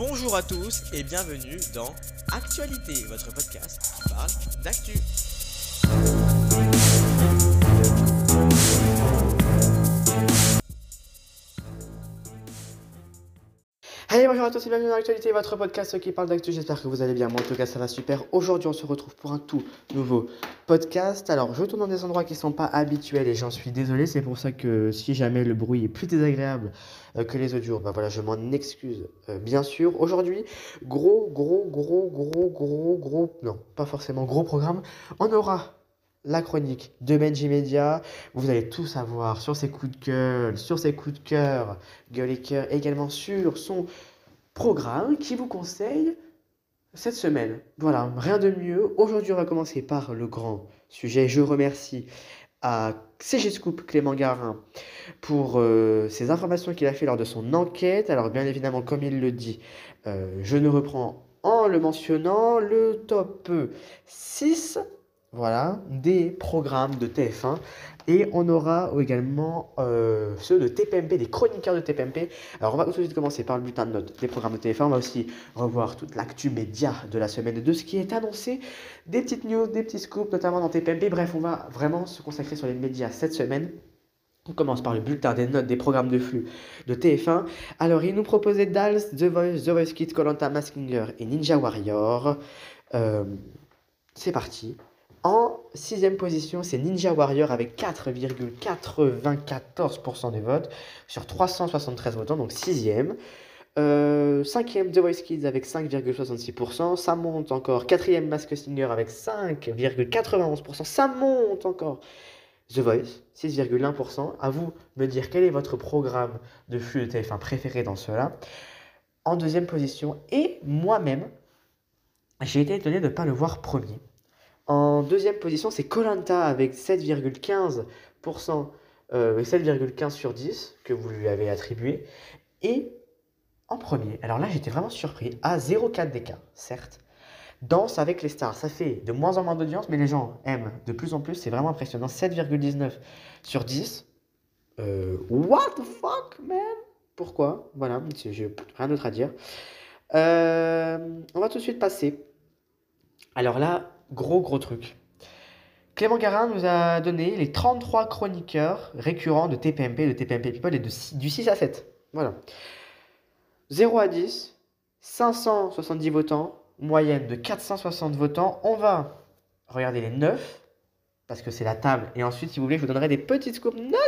Bonjour à tous et bienvenue dans Actualité, votre podcast qui parle d'actu. Hey, bonjour à tous et bienvenue dans l'actualité, votre podcast qui parle d'actu. J'espère que vous allez bien. Moi, en tout cas, ça va super. Aujourd'hui, on se retrouve pour un tout nouveau podcast. Alors, je tourne dans des endroits qui ne sont pas habituels et j'en suis désolé. C'est pour ça que si jamais le bruit est plus désagréable euh, que les autres jours, bah voilà, je m'en excuse, euh, bien sûr. Aujourd'hui, gros, gros, gros, gros, gros, gros, non, pas forcément gros programme. On aura la chronique de Benji Media. Vous allez tout savoir sur ses coups de gueule, sur ses coups de cœur, gueule et cœur, également sur son programme qui vous conseille cette semaine. Voilà, rien de mieux. Aujourd'hui, on va commencer par le grand sujet. Je remercie à CG Scoop Clément Garin pour euh, ces informations qu'il a fait lors de son enquête. Alors, bien évidemment, comme il le dit, euh, je ne reprends en le mentionnant le top 6 voilà, des programmes de TF1. Et on aura également euh, ceux de TPMP, des chroniqueurs de TPMP. Alors on va tout de suite commencer par le bulletin de notes des programmes de TF1. On va aussi revoir toute l'actu média de la semaine et de ce qui est annoncé, des petites news, des petits scoops, notamment dans TPMP. Bref, on va vraiment se consacrer sur les médias cette semaine. On commence par le bulletin des notes des programmes de flux de TF1. Alors, il nous proposait Dals, The Voice, The Voice Kids, Colanta, Maskinger et Ninja Warrior. Euh, c'est parti. En sixième position, c'est Ninja Warrior avec 4,94% des votes sur 373 votants, donc sixième. Euh, cinquième, The Voice Kids avec 5,66%. Ça monte encore. Quatrième, Mask Singer avec 5,91%. Ça monte encore. The Voice, 6,1%. À vous de me dire quel est votre programme de flux de TF1 préféré dans cela. En deuxième position, et moi-même, j'ai été étonné de ne pas le voir premier. En deuxième position, c'est Colanta avec 7,15%, 7,15 euh, sur 10 que vous lui avez attribué. Et en premier, alors là j'étais vraiment surpris, à 0,4 d'écart, certes. Danse avec les stars, ça fait de moins en moins d'audience, mais les gens aiment de plus en plus, c'est vraiment impressionnant. 7,19 sur 10. Euh, what the fuck, man? Pourquoi? Voilà, j'ai rien d'autre à dire. Euh, on va tout de suite passer. Alors là, Gros, gros truc. Clément Garin nous a donné les 33 chroniqueurs récurrents de TPMP, de TPMP People et de, du 6 à 7. Voilà. 0 à 10, 570 votants, moyenne de 460 votants. On va regarder les 9, parce que c'est la table. Et ensuite, si vous voulez, je vous donnerai des petites scoops, notamment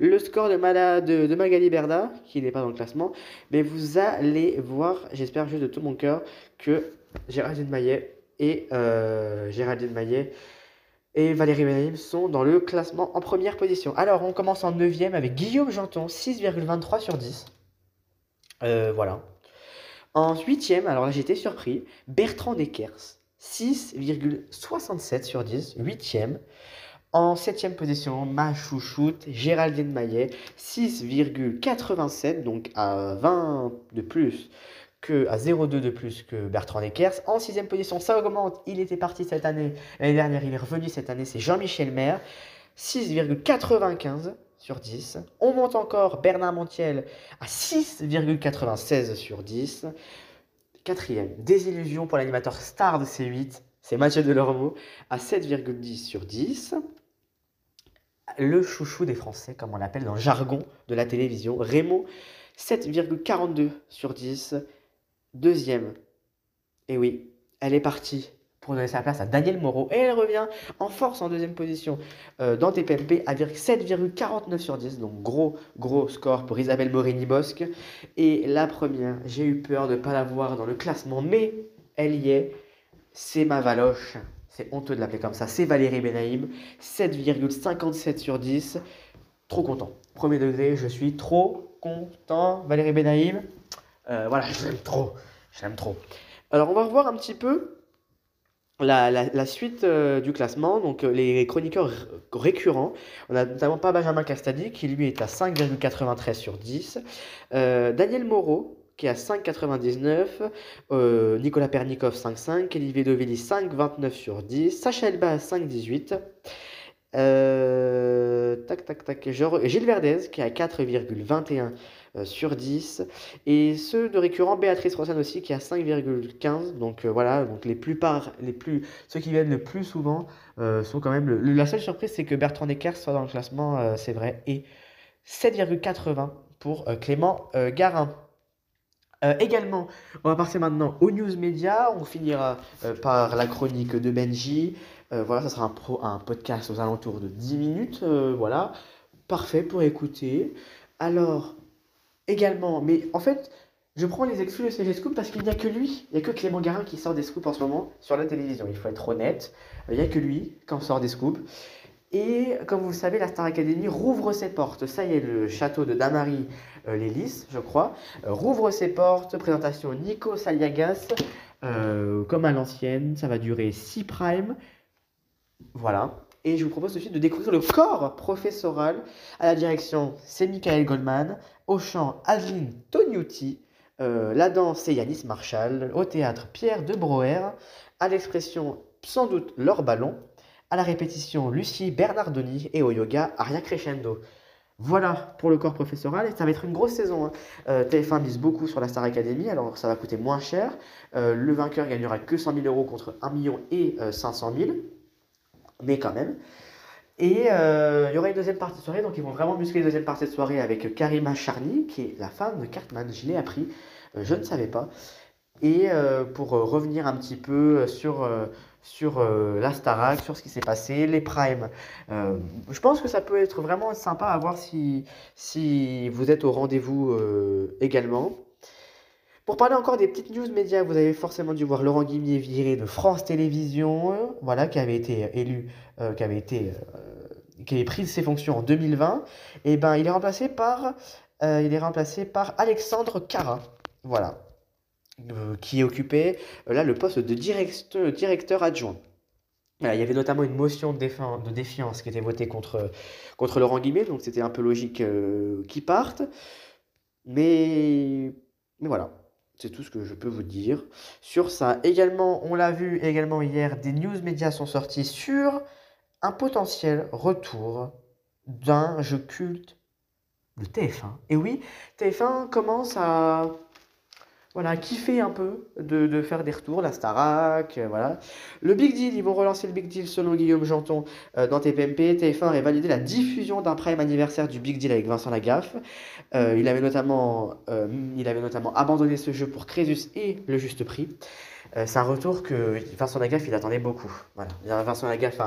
le score de, de, de Magali Berda, qui n'est pas dans le classement. Mais vous allez voir, j'espère juste de tout mon cœur, que Géraldine Maillet et euh, Géraldine Maillet et Valérie Benaïm sont dans le classement en première position. Alors, on commence en 9 avec Guillaume Janton, 6,23 sur 10. Euh, voilà. En 8 alors là j'étais surpris, Bertrand Deckers, 6,67 sur 10, 8 En 7 position, ma chouchoute, Géraldine Maillet, 6,87, donc à 20 de plus à 0,2 de plus que Bertrand Eckers. En sixième position, ça augmente. Il était parti cette année. L'année dernière, il est revenu cette année. C'est Jean-Michel Maire. 6,95 sur 10. On monte encore Bernard Montiel à 6,96 sur 10. Quatrième, désillusion pour l'animateur star de C8, c'est Mathieu Delormeau, à 7,10 sur 10. Le chouchou des Français, comme on l'appelle dans le jargon de la télévision, Raymond, 7,42 sur 10. Deuxième. Et oui, elle est partie pour donner sa place à Daniel Moreau. Et elle revient en force en deuxième position euh, dans TPMP avec 7,49 sur 10. Donc gros, gros score pour Isabelle Morini-Bosque. Et la première, j'ai eu peur de ne pas la voir dans le classement, mais elle y est. C'est ma valoche. C'est honteux de l'appeler comme ça. C'est Valérie Benaïm. 7,57 sur 10. Trop content. Premier degré, je suis trop content. Valérie Benaïm, euh, voilà, je l'aime trop. Je l'aime trop. Alors, on va revoir un petit peu la, suite euh, du classement. Donc, euh, les chroniqueurs récurrents. On a notamment pas Benjamin Castadi, qui lui est à 5,93 sur 10. Daniel Moreau, qui est à 5,99. Nicolas Pernikov, 5,5. Olivier Dovelli, 5,29 sur 10. Sacha Elba, à 5,18. tac, tac, tac. Gilles Verdez, qui est à 4,21 euh, sur 10. Et ceux de récurrent, Béatrice Rosanne aussi, qui a 5,15. Donc euh, voilà, donc les plupart, les plus, ceux qui viennent le plus souvent sont quand même. Le, la seule surprise, c'est que Bertrand Decker soit dans le classement, c'est vrai, et 7,80 pour Clément Garin. également, on va passer maintenant aux news médias. On finira par la chronique de Benji. voilà, ça sera un, pro, un podcast aux alentours de 10 minutes. voilà, parfait pour écouter. Alors, également, mais en fait, je prends les exclus de CG Scoop parce qu'il n'y a que lui, il n'y a que Clément Garin qui sort des scoops en ce moment sur la télévision, il faut être honnête. Il n'y a que lui qui en sort des scoops. Et comme vous le savez, la Star Academy rouvre ses portes. Ça y est, le château de Damary euh, je crois, euh, rouvre ses portes. Présentation Nico Saliagas, euh, comme à l'ancienne. Ça va durer 6 primes. Voilà. Et je vous propose aussi de découvrir le corps professoral. À la direction, c'est Michael Goldman. Au chant, Adeline Tognuti. Euh, la danse, c'est Yanis Marshall. Au théâtre, Pierre de Broer. À l'expression, sans doute, Laure Ballon. À la répétition, Lucie Bernardoni. Et au yoga, Aria Crescendo. Voilà pour le corps professoral. Et ça va être une grosse saison. Hein. Euh, TF1 mise beaucoup sur la Star Academy, alors ça va coûter moins cher. Euh, le vainqueur gagnera que 100 000 euros contre 1 million et 500 000 mais quand même. Et euh, il y aura une deuxième partie de soirée, donc ils vont vraiment muscler la deuxième partie de soirée avec Karima Charny, qui est la femme de Cartman. Je l'ai appris, euh, je ne savais pas. Et euh, pour revenir un petit peu sur, sur la Starac, sur ce qui s'est passé, les primes. je pense que ça peut être vraiment sympa à voir si, si vous êtes au rendez-vous également. Pour parler encore des petites news médias, vous avez forcément dû voir Laurent Guimier viré de France Télévisions, voilà, qui avait été élu, euh, qui avait été, euh, qui pris ses fonctions en 2020. Et ben, il est remplacé par, euh, il est remplacé par Alexandre Cara, voilà, qui occupait là le poste de directeur, adjoint. il y avait notamment une motion de, défiance qui était votée contre, Laurent Guimier, donc c'était un peu logique qu'il parte. Mais, mais voilà. C'est tout ce que je peux vous dire sur ça. Également, on l'a vu également hier, des news médias sont sortis sur un potentiel retour d'un jeu culte de TF1. Et oui, TF1 commence à voilà, kiffer un peu de, faire des retours, la Starac, euh, voilà. Le Big Deal, ils vont relancer le Big Deal selon Guillaume Janton euh, dans TPMP. TF1 aurait validé la diffusion d'un prime anniversaire du Big Deal avec Vincent Lagaffe. Euh, il, avait notamment, il avait notamment abandonné ce jeu pour Crésus et le juste prix. C'est un retour que Vincent Lagaffe, il attendait beaucoup. Voilà. Vincent Lagaffe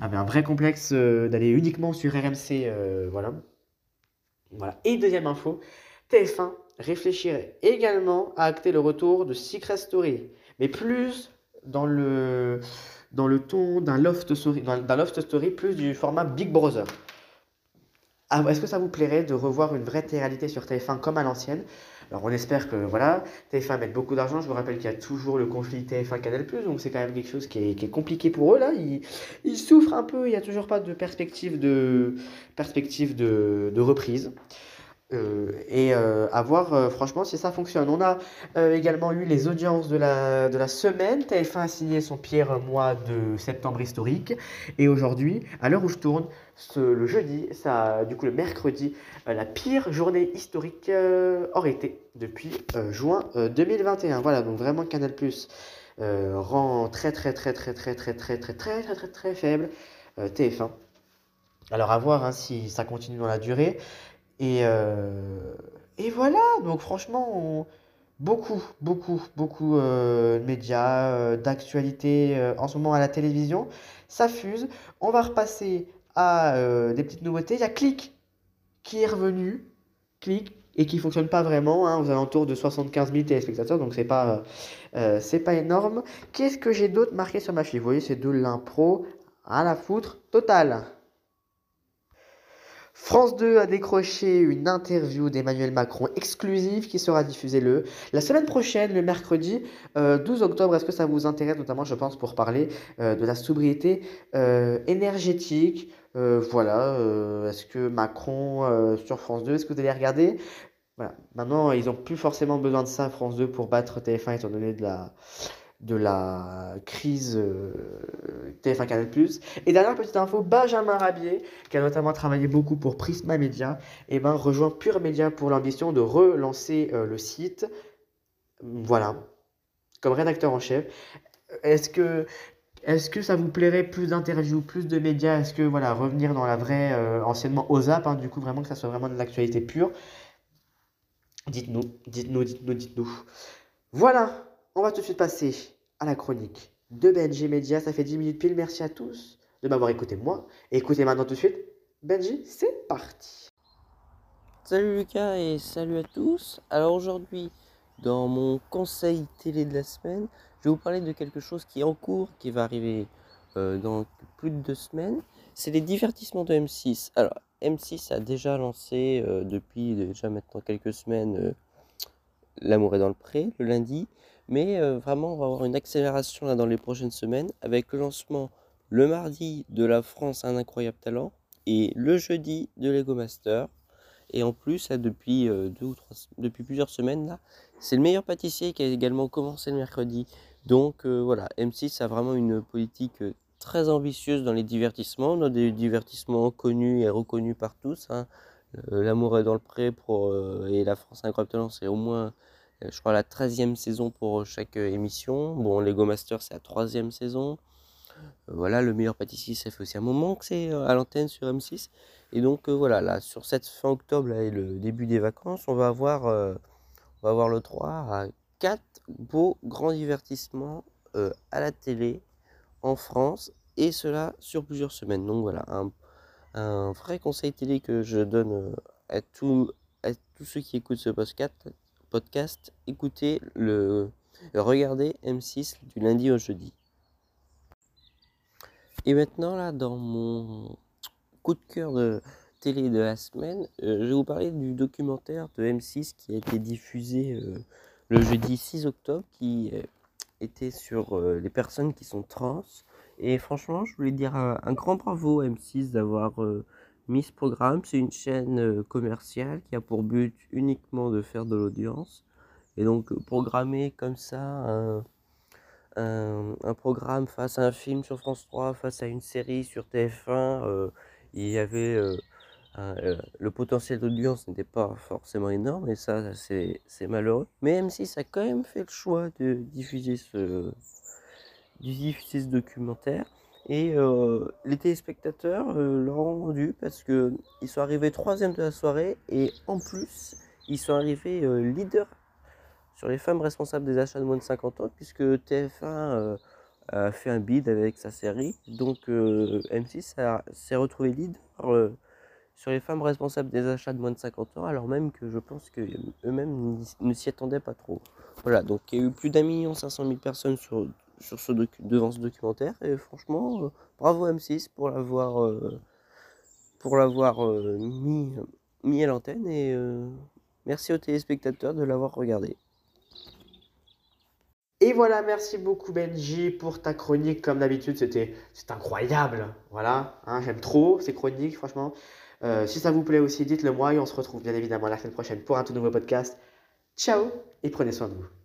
avait un vrai complexe d'aller uniquement sur RMC. voilà. voilà. Et deuxième info, TF1 réfléchirait également à acter le retour de Secret Story, mais plus dans le, dans le ton d'un loft, story, plus du format Big Brother. Ah, est-ce que ça vous plairait de revoir une vraie réalité sur TF1 comme à l'ancienne? Alors on espère que voilà, TF1 met beaucoup d'argent. Je vous rappelle qu'il y a toujours le conflit TF1 Canal+, donc c'est quand même quelque chose qui est, compliqué pour eux là. Ils, souffrent un peu. Il n'y a toujours pas de perspective de perspective de reprise. Euh, et euh, à voir euh, franchement si ça fonctionne. On a également eu les audiences de la, de la semaine. TF1 a signé son pire mois de septembre historique. Et aujourd'hui, à l'heure où je tourne, le jeudi, ça, du coup le mercredi, la pire journée historique aurait été depuis juin 2021. Voilà, donc vraiment Canal Plus rend très très très très très très très très très très très très faible TF1. Alors à voir si ça continue dans la durée. Et, euh, et voilà, donc franchement, beaucoup, beaucoup, beaucoup euh, de médias, euh, d'actualité en ce moment à la télévision. Ça fuse. On va repasser à des petites nouveautés. Il y a Click qui est revenu. Click et qui fonctionne pas vraiment, hein, aux alentours de 75 000 téléspectateurs, donc c'est pas, pas énorme. Qu'est-ce que j'ai d'autre marqué sur ma fiche? Vous voyez, c'est de l'impro à la foutre totale. France 2 a décroché une interview d'Emmanuel Macron exclusive qui sera diffusée le la semaine prochaine, le mercredi 12 euh, octobre. Est-ce que ça vous intéresse, notamment, je pense, pour parler euh, de la sobriété euh, énergétique? Voilà. est-ce que Macron sur France 2, est-ce que vous allez regarder? Voilà. Maintenant, ils n'ont plus forcément besoin de ça, France 2, pour battre TF1, étant donné de la de la crise euh, TF1 Canal+. Et dernière petite info, Benjamin Rabier, qui a notamment travaillé beaucoup pour Prisma Media, et ben, rejoint Pure Media pour l'ambition de relancer euh, le site. Voilà, comme rédacteur en chef. Est-ce que, est-ce que ça vous plairait plus d'interviews, plus de médias? Est-ce que voilà, revenir dans la vraie, euh, anciennement OZAP, hein, du coup, vraiment que ça soit vraiment de l'actualité pure? Dites-nous, dites-nous, dites-nous, dites-nous. Voilà, on va tout de suite passer à la chronique de Benji Media. Ça fait 10 minutes pile. Merci à tous de m'avoir écouté moi. Écoutez maintenant tout de suite. Benji, c'est parti. Salut Lucas et salut à tous. Alors aujourd'hui, dans mon conseil télé de la semaine, je vais vous parler de quelque chose qui est en cours, qui va arriver euh, dans plus de deux semaines. C'est les divertissements de M6. Alors M6 a déjà lancé euh, depuis déjà maintenant quelques semaines euh, L'amour est dans le pré le lundi. Mais euh, vraiment, on va avoir une accélération là dans les prochaines semaines avec le lancement le mardi de La France un incroyable talent et le jeudi de Lego Master. Et en plus, trois, depuis plusieurs semaines, là, c'est le meilleur pâtissier qui a également commencé le mercredi. Donc voilà, M6 a vraiment une politique très ambitieuse dans les divertissements. A des divertissements connus et reconnus par tous. Hein. Euh, L'amour est dans le pré pour, euh, et La France incroyable talent, c'est au moins, euh, je crois, la 13e saison pour chaque émission. Bon, Lego Master, c'est la troisième saison. voilà, le meilleur pâtissier, ça fait aussi un moment que c'est à l'antenne sur M6. Et donc voilà, là, sur cette fin octobre et le début des vacances, on va avoir, le 3 à 4 beaux grands divertissements à la télé en France et cela sur plusieurs semaines. Donc voilà, un, vrai conseil télé que je donne euh, à tous ceux qui écoutent ce podcast. Podcast écoutez le, regardez M6 du lundi au jeudi. Et maintenant là, dans mon coup de cœur de télé de la semaine, euh, je vais vous parler du documentaire de M6 qui a été diffusé euh, le jeudi 6 octobre, qui était sur les personnes qui sont trans et franchement, je voulais dire un, grand bravo à M6 d'avoir euh, mis ce programme. C'est une chaîne euh, commerciale qui a pour but uniquement de faire de l'audience. Et donc, euh, programmer comme ça un, programme face à un film sur France 3, face à une série sur TF1, il y avait. le potentiel d'audience n'était pas forcément énorme et ça c'est malheureux mais M6 a quand même fait le choix de diffuser ce, du diffuser ce documentaire. Et euh, les téléspectateurs euh, l'ont rendu parce que ils sont arrivés troisième de la soirée et en plus ils sont arrivés euh, leader sur les femmes responsables des achats de moins de 50 ans puisque TF1 a fait un bid avec sa série. Donc M6 s'est retrouvé leader sur les femmes responsables des achats de moins de 50 ans alors même que je pense qu'eux-mêmes ne s'y attendaient pas trop. Voilà, donc il y a eu plus d'un million cinq cent mille personnes sur sur ce devant ce documentaire. Et franchement, euh, bravo M6 pour l'avoir euh, l'avoir euh, mis, mis à l'antenne et merci aux téléspectateurs de l'avoir regardé. Et voilà, merci beaucoup Benji pour ta chronique. Comme d'habitude, c'était incroyable. Voilà, hein, j'aime trop ces chroniques, franchement. si ça vous plaît aussi, dites-le moi et on se retrouve bien évidemment la semaine prochaine pour un tout nouveau podcast. Ciao et prenez soin de vous.